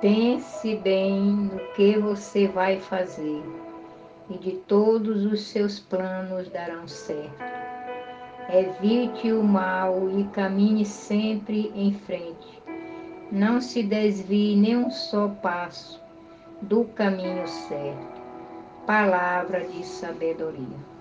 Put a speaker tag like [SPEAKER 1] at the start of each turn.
[SPEAKER 1] Pense bem no que você vai fazer e de todos os seus planos darão certo. Evite o mal e caminhe sempre em frente. Não se desvie nem um só passo do caminho certo. Palavra de sabedoria.